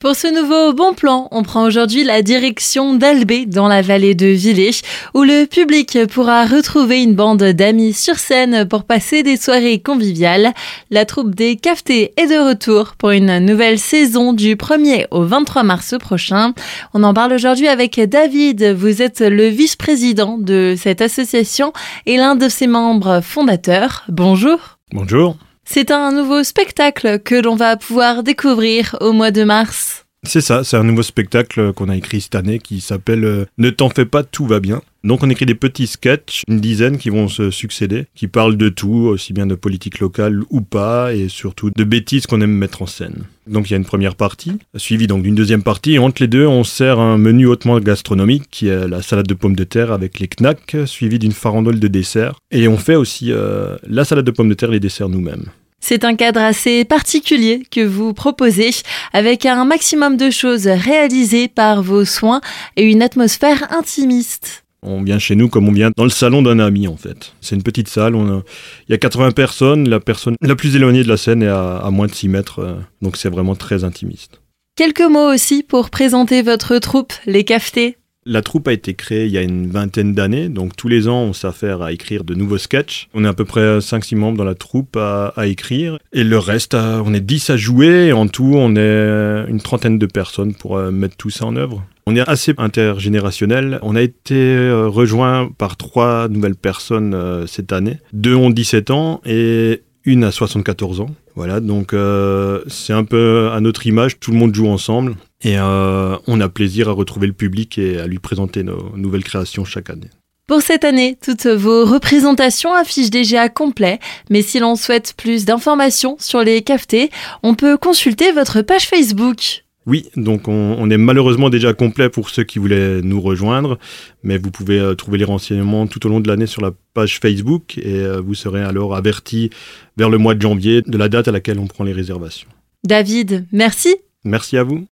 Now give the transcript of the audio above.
Pour ce nouveau bon plan, on prend aujourd'hui la direction d'Albé dans la vallée de Villers, où le public pourra retrouver une bande d'amis sur scène pour passer des soirées conviviales. La troupe des cafetés est de retour pour une nouvelle saison du 1er au 23 mars prochain. On en parle aujourd'hui avec David. Vous êtes le vice-président de cette association et l'un de ses membres fondateurs. Bonjour. Bonjour. C'est un nouveau spectacle que l'on va pouvoir découvrir au mois de mars. C'est ça, c'est un nouveau spectacle qu'on a écrit cette année qui s'appelle euh, Ne t'en fais pas, tout va bien. Donc on écrit des petits sketchs, une dizaine qui vont se succéder, qui parlent de tout, aussi bien de politique locale ou pas, et surtout de bêtises qu'on aime mettre en scène. Donc il y a une première partie, suivie donc d'une deuxième partie, et entre les deux on sert un menu hautement gastronomique qui est la salade de pommes de terre avec les knacks, suivi d'une farandole de dessert. Et on fait aussi euh, la salade de pommes de terre et les desserts nous-mêmes. C'est un cadre assez particulier que vous proposez, avec un maximum de choses réalisées par vos soins et une atmosphère intimiste. On vient chez nous comme on vient dans le salon d'un ami en fait. C'est une petite salle, on il y a 80 personnes, la personne la plus éloignée de la scène est à, à moins de 6 mètres, euh, donc c'est vraiment très intimiste. Quelques mots aussi pour présenter votre troupe, les cafetés. La troupe a été créée il y a une vingtaine d'années, donc tous les ans on s'affaire à écrire de nouveaux sketchs. On est à peu près 5-6 membres dans la troupe à, écrire, et le reste, on est 10 à jouer, et en tout on est une trentaine de personnes pour euh, mettre tout ça en œuvre. On est assez intergénérationnel. On a été euh, rejoint par trois nouvelles personnes euh, cette année. Deux ont 17 ans et une à 74 ans. Voilà, donc euh, c'est un peu à notre image, tout le monde joue ensemble et euh, on a plaisir à retrouver le public et à lui présenter nos nouvelles créations chaque année. Pour cette année, toutes vos représentations affichent déjà complet, mais si l'on souhaite plus d'informations sur les cafetés, on peut consulter votre page Facebook. Oui, donc on, on, est malheureusement déjà complet pour ceux qui voulaient nous rejoindre, mais vous pouvez euh, trouver les renseignements tout au long de l'année sur la page Facebook et euh, vous serez alors averti vers le mois de janvier de la date à laquelle on prend les réservations. David, merci. Merci à vous.